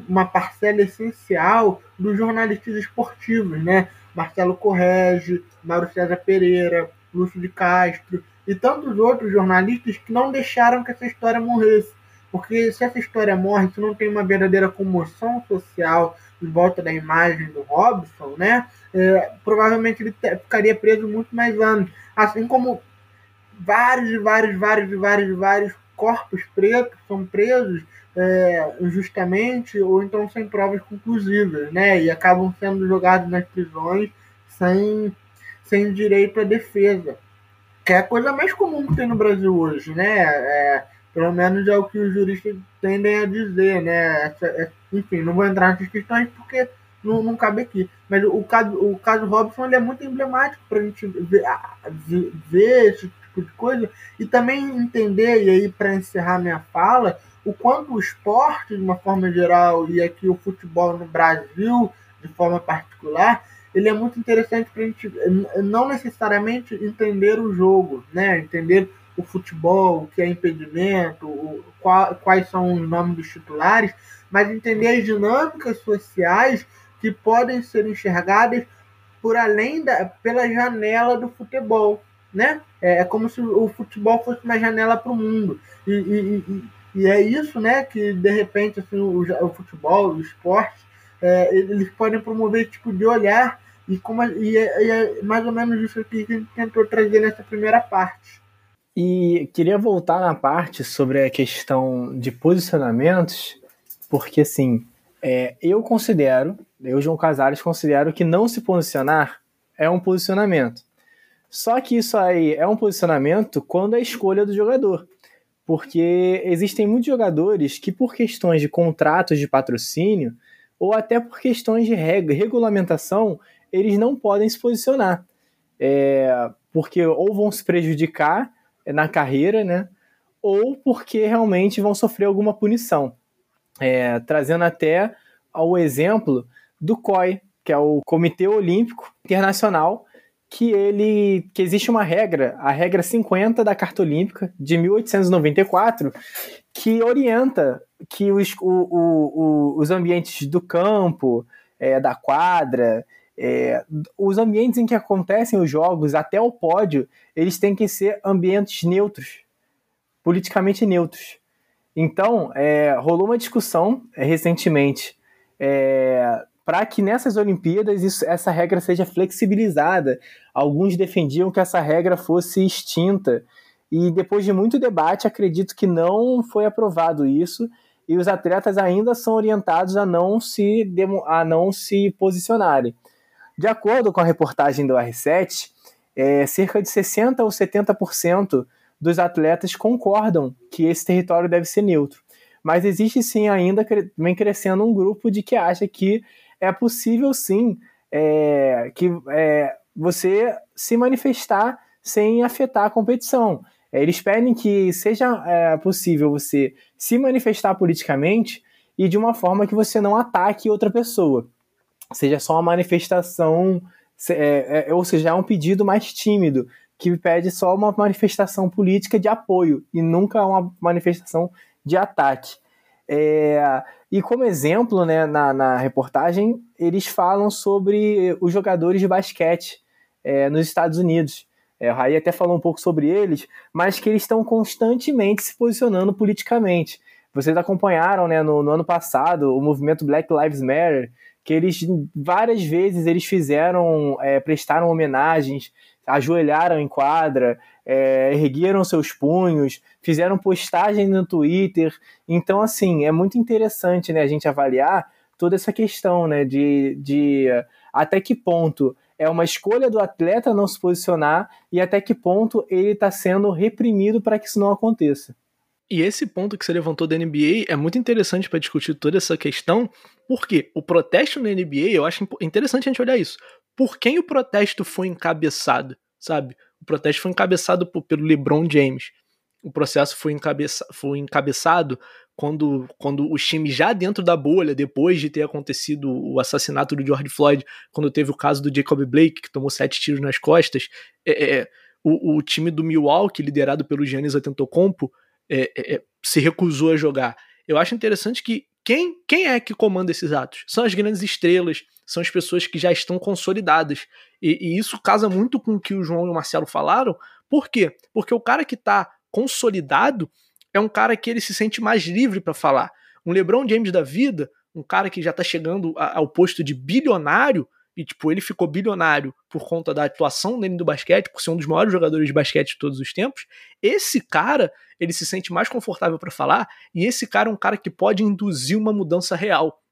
uma parcela essencial dos jornalistas esportivos, né? Marcelo Correge, Mauro César Pereira, Lúcio de Castro e tantos outros jornalistas que não deixaram que essa história morresse. Porque se essa história morre, se não tem uma verdadeira comoção social em volta da imagem do Robson, né? É, provavelmente ele ficaria preso muito mais anos. Assim como vários e vários, vários e vários, vários corpos pretos são presos é, injustamente ou então sem provas conclusivas, né? E acabam sendo jogados nas prisões sem, sem direito à defesa, que é a coisa mais comum que tem no Brasil hoje, né? É, pelo menos é o que os juristas tendem a dizer, né? Essa, é, enfim, não vou entrar nessas questões porque não, não cabe aqui. Mas o caso, o caso Robson ele é muito emblemático para a gente ver, ver esse tipo de coisa e também entender, e aí para encerrar minha fala, o quanto o esporte, de uma forma geral, e aqui o futebol no Brasil, de forma particular, ele é muito interessante para a gente não necessariamente entender o jogo, né? entender o futebol, o que é impedimento, o, qual, quais são os nomes dos titulares, mas entender as dinâmicas sociais que podem ser enxergadas por além da pela janela do futebol, né? É, é como se o futebol fosse uma janela para o mundo e, e, e é isso, né, que de repente assim, o, o futebol, o esporte, é, eles podem promover esse tipo de olhar e, como, e é, e é mais ou menos isso que a gente tentou trazer nessa primeira parte. E queria voltar na parte sobre a questão de posicionamentos, porque assim, é, eu considero, eu, João Casares, considero que não se posicionar é um posicionamento. Só que isso aí é um posicionamento quando é a escolha do jogador porque existem muitos jogadores que, por questões de contratos de patrocínio ou até por questões de reg regulamentação, eles não podem se posicionar. É, porque ou vão se prejudicar na carreira, né? Ou porque realmente vão sofrer alguma punição. É, trazendo até ao exemplo do COI, que é o Comitê Olímpico Internacional, que ele que existe uma regra, a regra 50 da Carta Olímpica de 1894, que orienta que os, o, o, os ambientes do campo, é, da quadra, é, os ambientes em que acontecem os jogos, até o pódio, eles têm que ser ambientes neutros, politicamente neutros. Então, é, rolou uma discussão é, recentemente é, para que nessas Olimpíadas isso, essa regra seja flexibilizada. Alguns defendiam que essa regra fosse extinta E depois de muito debate, acredito que não foi aprovado isso e os atletas ainda são orientados a não se, a não se posicionarem. De acordo com a reportagem do R7, é, cerca de 60% ou 70% dos atletas concordam que esse território deve ser neutro. Mas existe sim ainda, vem crescendo um grupo de que acha que é possível sim é, que é, você se manifestar sem afetar a competição. É, eles pedem que seja é, possível você se manifestar politicamente e de uma forma que você não ataque outra pessoa. Seja só uma manifestação, é, é, ou seja, é um pedido mais tímido, que pede só uma manifestação política de apoio e nunca uma manifestação de ataque. É, e como exemplo, né, na, na, reportagem, eles falam sobre os jogadores de basquete é, nos Estados Unidos. É, o Raí até falou um pouco sobre eles, mas que eles estão constantemente se posicionando politicamente. Vocês acompanharam né, no, no ano passado o movimento Black Lives Matter, que eles várias vezes eles fizeram, é, prestaram homenagens, ajoelharam em quadra, é, ergueram seus punhos, fizeram postagem no Twitter. Então, assim, é muito interessante né, a gente avaliar toda essa questão né, de, de até que ponto é uma escolha do atleta não se posicionar e até que ponto ele está sendo reprimido para que isso não aconteça. E esse ponto que você levantou da NBA é muito interessante para discutir toda essa questão, porque o protesto na NBA, eu acho interessante a gente olhar isso. Por quem o protesto foi encabeçado, sabe? O protesto foi encabeçado por, pelo LeBron James. O processo foi, encabeça, foi encabeçado quando, quando os times já dentro da bolha, depois de ter acontecido o assassinato do George Floyd, quando teve o caso do Jacob Blake, que tomou sete tiros nas costas, é, é, o, o, time do Milwaukee, liderado pelo Giannis Antetokounmpo, é, é, é, se recusou a jogar. Eu acho interessante que quem, quem é que comanda esses atos? São as grandes estrelas, são as pessoas que já estão consolidadas. E, e isso casa muito com o que o João e o Marcelo falaram. Por quê? Porque o cara que está consolidado é um cara que ele se sente mais livre para falar. Um LeBron James da vida, um cara que já tá chegando ao posto de bilionário, e tipo, ele ficou bilionário por conta da atuação dele do basquete, por ser um dos maiores jogadores de basquete de todos os tempos. Esse cara, ele se sente mais confortável para falar, e esse cara é um cara que pode induzir uma mudança real.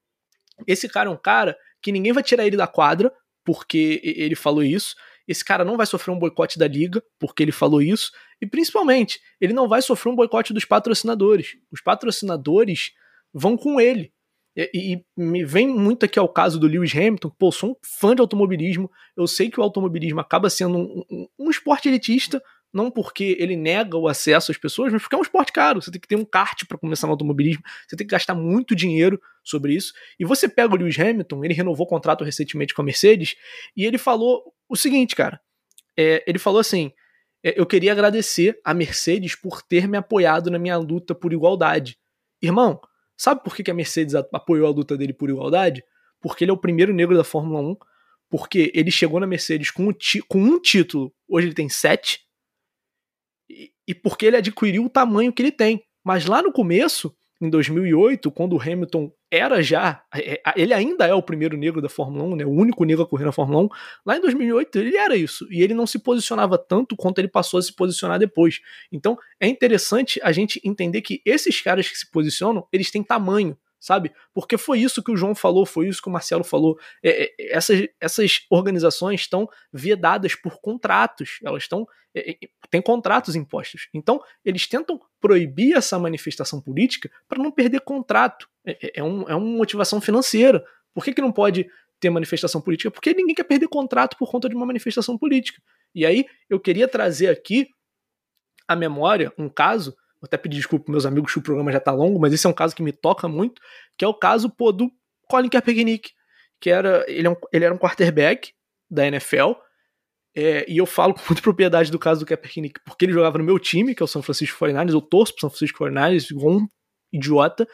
Esse cara é um cara que ninguém vai tirar ele da quadra, porque ele falou isso. Esse cara não vai sofrer um boicote da liga, porque ele falou isso. E principalmente, ele não vai sofrer um boicote dos patrocinadores. Os patrocinadores vão com ele. E, e, me vem muito aqui ao caso do Lewis Hamilton. Pô, sou um fã de automobilismo. Eu sei que o automobilismo acaba sendo um, um, um esporte elitista, não porque ele nega o acesso às pessoas, mas porque é um esporte caro. Você tem que ter um kart para começar no automobilismo, você tem que gastar muito dinheiro sobre isso. E você pega o Lewis Hamilton, ele renovou o contrato recentemente com a Mercedes, e ele falou o seguinte, cara. É, ele falou assim: é, eu queria agradecer a Mercedes por ter me apoiado na minha luta por igualdade. Irmão, sabe por que a Mercedes apoiou a luta dele por igualdade? Porque ele é o primeiro negro da Fórmula 1, porque ele chegou na Mercedes com, com um título, hoje ele tem sete, e, e porque ele adquiriu o tamanho que ele tem. Mas lá no começo, em 2008, quando o Hamilton era já, é, é, ele ainda é o primeiro negro da Fórmula 1, né, o único negro a correr na Fórmula 1, lá em 2008 ele era isso, e ele não se posicionava tanto quanto ele passou a se posicionar depois. Então é interessante a gente entender que esses caras que se posicionam, eles têm tamanho, sabe? Porque foi isso que o João falou, foi isso que o Marcelo falou. É, é, essas, essas organizações estão vedadas por contratos, elas estão. É, é têm contratos impostos. Então, eles tentam proibir essa manifestação política para não perder contrato. É, é, é, um, é uma motivação financeira. Por que, que não pode ter manifestação política? Porque ninguém quer perder contrato por conta de uma manifestação política. E aí, eu queria trazer aqui a memória um caso Vou até pedir desculpa meus amigos que o programa já tá longo, mas esse é um caso que me toca muito, que é o caso pô, do Colin Kaepernick, que era ele, é um, ele era um quarterback da NFL, é, e eu falo com muita propriedade do caso do Kaepernick, porque ele jogava no meu time, que é o São Francisco 49ers, eu torço pro São Francisco 49ers, igual um idiota,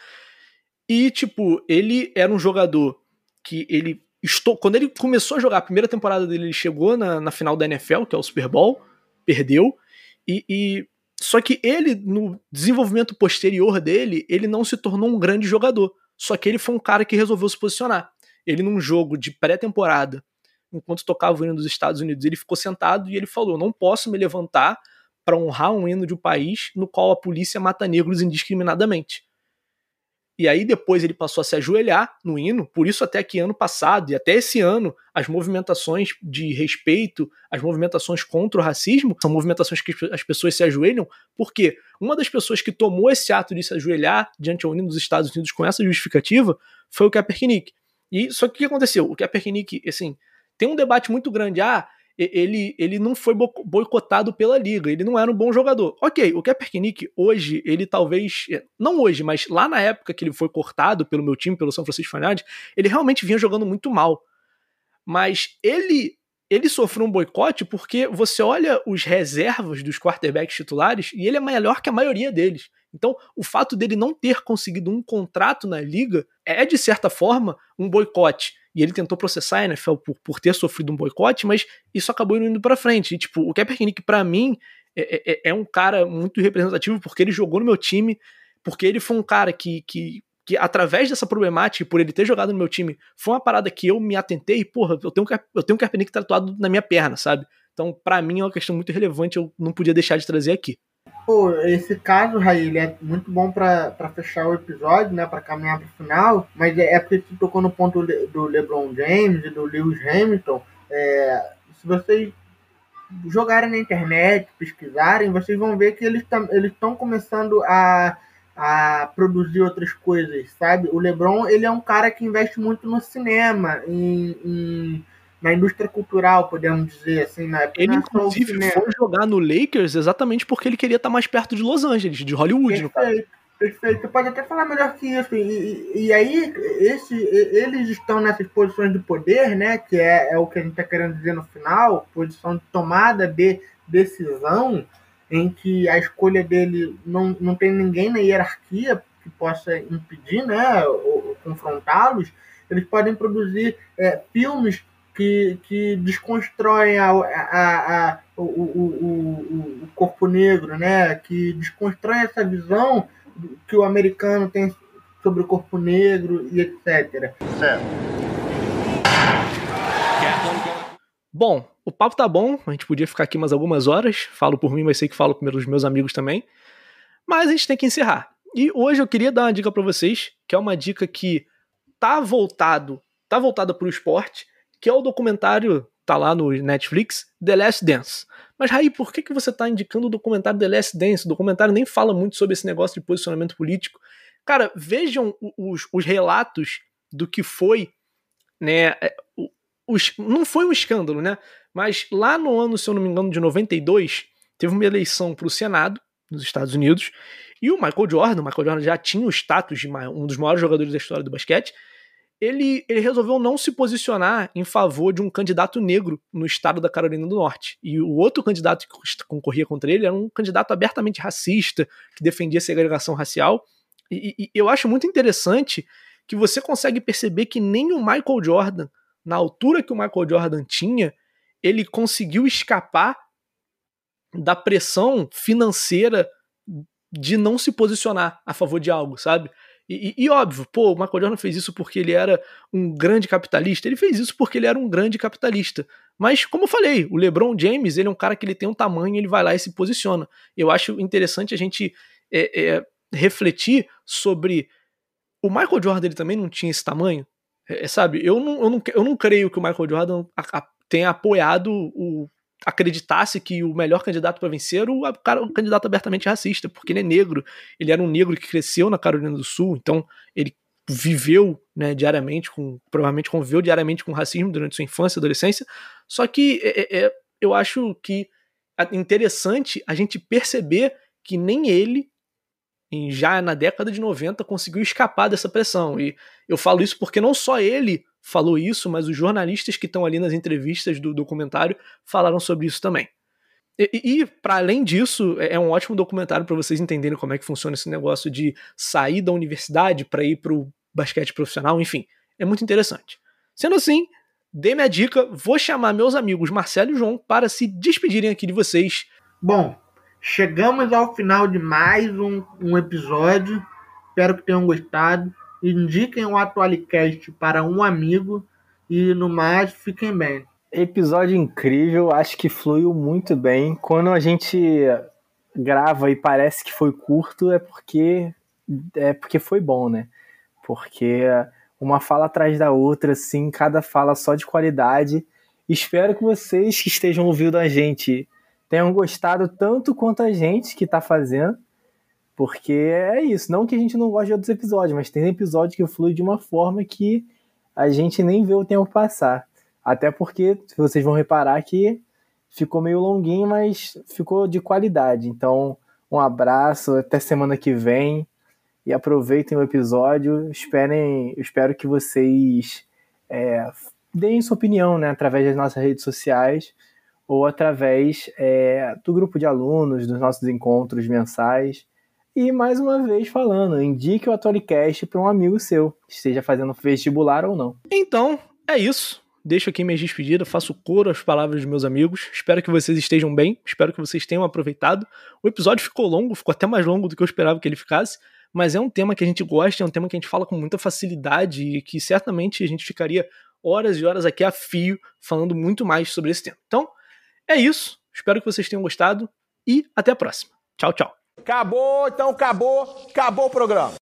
e, tipo, ele era um jogador que ele estou quando ele começou a jogar a primeira temporada dele, ele chegou na, na final da NFL, que é o Super Bowl, perdeu, e, e só que ele, no desenvolvimento posterior dele, ele não se tornou um grande jogador. Só que ele foi um cara que resolveu se posicionar. Ele, num jogo de pré-temporada, enquanto tocava o hino dos Estados Unidos, ele ficou sentado e ele falou: Não posso me levantar para honrar um hino de um país no qual a polícia mata negros indiscriminadamente. E aí depois ele passou a se ajoelhar no hino, por isso até que ano passado e até esse ano as movimentações de respeito, as movimentações contra o racismo, são movimentações que as pessoas se ajoelham, porque uma das pessoas que tomou esse ato de se ajoelhar diante ao hino dos Estados Unidos com essa justificativa foi o Kaepernick. E só que o que aconteceu? O Kaepernick, assim, tem um debate muito grande, ah, ele, ele não foi boicotado pela liga, ele não era um bom jogador. Ok, o Kaepernick hoje, ele talvez, é, não hoje, mas lá na época que ele foi cortado pelo meu time, pelo São Francisco 49 ele realmente vinha jogando muito mal. Mas ele ele sofreu um boicote porque você olha os reservas dos quarterbacks titulares e ele é melhor que a maioria deles. Então, o fato dele não ter conseguido um contrato na liga é, de certa forma, um boicote e ele tentou processar a NFL por, por ter sofrido um boicote, mas isso acabou indo para frente. E, tipo, o Kaepernick, para mim, é, é, é, um cara muito representativo porque ele jogou no meu time, porque ele foi um cara que, que, que, através dessa problemática, por ele ter jogado no meu time, foi uma parada que eu me atentei e, porra, eu tenho, eu tenho um Kaepernick tatuado na minha perna, sabe? Então, para mim, é uma questão muito relevante, eu não podia deixar de trazer aqui. Pô, esse caso, Raí, é muito bom para fechar o episódio, né? Para caminhar para o final, mas é, é porque tu tocou no ponto do LeBron James e do Lewis Hamilton. É, se vocês jogarem na internet, pesquisarem, vocês vão ver que eles estão começando a, a produzir outras coisas, sabe? O LeBron, ele é um cara que investe muito no cinema, em, em na indústria cultural, podemos dizer assim, na época. Ele, inclusive, foi jogar no Lakers exatamente porque ele queria estar mais perto de Los Angeles, de Hollywood, perfeito, Perfeito, você pode até falar melhor que isso. E, e, aí, esse, eles estão nessas posições de poder, né? Que é, é o que a gente está querendo dizer no final, posição de tomada de decisão, em que a escolha dele não, não tem ninguém na hierarquia que possa impedir, né? Ou, ou confrontá-los. Eles podem produzir é, filmes que, que desconstroem a, a, a, o, o, o, o, corpo negro, né? que desconstroem essa visão que o americano tem sobre o corpo negro e etc. Certo. Bom, o papo tá bom, a gente podia ficar aqui mais algumas horas, falo por mim, mas sei que falo pelos meus amigos também, mas a gente tem que encerrar. E hoje eu queria dar uma dica para vocês, que é uma dica que tá voltado, tá voltada para o esporte, que é o documentário, tá lá no Netflix, The Last Dance. Mas, Raí, por que, que você tá indicando o documentário The Last Dance? O documentário nem fala muito sobre esse negócio de posicionamento político. Cara, vejam os, os relatos do que foi, né? É, os, não foi um escândalo, né? Mas lá no ano, se eu não me engano, de 92, teve uma eleição para o Senado nos Estados Unidos e o Michael Jordan, o Michael Jordan já tinha o status de um dos maiores jogadores da história do basquete, ele, ele resolveu não se posicionar em favor de um candidato negro no estado da Carolina do Norte. E o outro candidato que concorria contra ele era um candidato abertamente racista, que defendia segregação racial. E, e eu acho muito interessante que você consegue perceber que nem o Michael Jordan, na altura que o Michael Jordan tinha, ele conseguiu escapar da pressão financeira de não se posicionar a favor de algo, sabe? E, e, e, óbvio, pô, o Michael Jordan fez isso porque ele era um grande capitalista. Ele fez isso porque ele era um grande capitalista. Mas, como eu falei, o LeBron James, ele é um cara que ele tem um tamanho, ele vai lá e se posiciona. Eu acho interessante a gente é, é, refletir sobre o Michael Jordan, ele também não tinha esse tamanho. É, sabe, eu não, eu, não, eu não creio que o Michael Jordan a, a, tenha apoiado o, acreditasse que o melhor candidato para vencer era o, cara, o candidato abertamente racista, porque ele é negro. Ele era um negro que cresceu na Carolina do Sul, então ele viveu né, diariamente com. provavelmente conviveu diariamente com racismo durante sua infância e adolescência. Só que é, é, é eu acho que é interessante a gente perceber que nem ele, já na década de 90, conseguiu escapar dessa pressão. E eu falo isso porque não só ele falou isso, mas os jornalistas que estão ali nas entrevistas do documentário falaram sobre isso também. E, e para além disso, é, é um ótimo documentário para vocês entenderem como é que funciona esse negócio de sair da universidade para ir para o basquete profissional, enfim, é muito interessante. Sendo assim, dê minha dica, vou chamar meus amigos Marcelo e João para se despedirem aqui de vocês. Bom, chegamos ao final de mais um, um episódio. Espero que tenham gostado indiquem o Atualicast para um amigo e no mais, fiquem bem. Episódio incrível, acho que fluiu muito bem. Quando a gente grava e parece que foi curto é porque é porque foi bom, né? Porque uma fala atrás da outra, assim, cada fala só de qualidade. Espero que vocês que estejam ouvindo a gente tenham gostado tanto quanto a gente que está fazendo. Porque é isso, não que a gente não goste de outros episódios, mas tem episódio que flui de uma forma que a gente nem vê o tempo passar. Até porque vocês vão reparar que ficou meio longuinho, mas ficou de qualidade. Então, um abraço, até semana que vem e aproveitem o episódio. Esperem, espero que vocês é, deem sua opinião né, através das nossas redes sociais ou através é, do grupo de alunos, dos nossos encontros mensais. E mais uma vez falando, indique o Atolicast para um amigo seu, esteja fazendo vestibular ou não. Então, é isso deixo aqui minha despedida, faço coro às palavras dos meus amigos. Espero que vocês estejam bem, espero que vocês tenham aproveitado. O episódio ficou longo, ficou até mais longo do que eu esperava que ele ficasse, mas é um tema que a gente gosta, é um tema que a gente fala com muita facilidade e que certamente a gente ficaria horas e horas aqui a fio falando muito mais sobre esse tema. Então, é isso. Espero que vocês tenham gostado e até a próxima. Tchau, tchau. Acabou, então acabou, acabou o programa.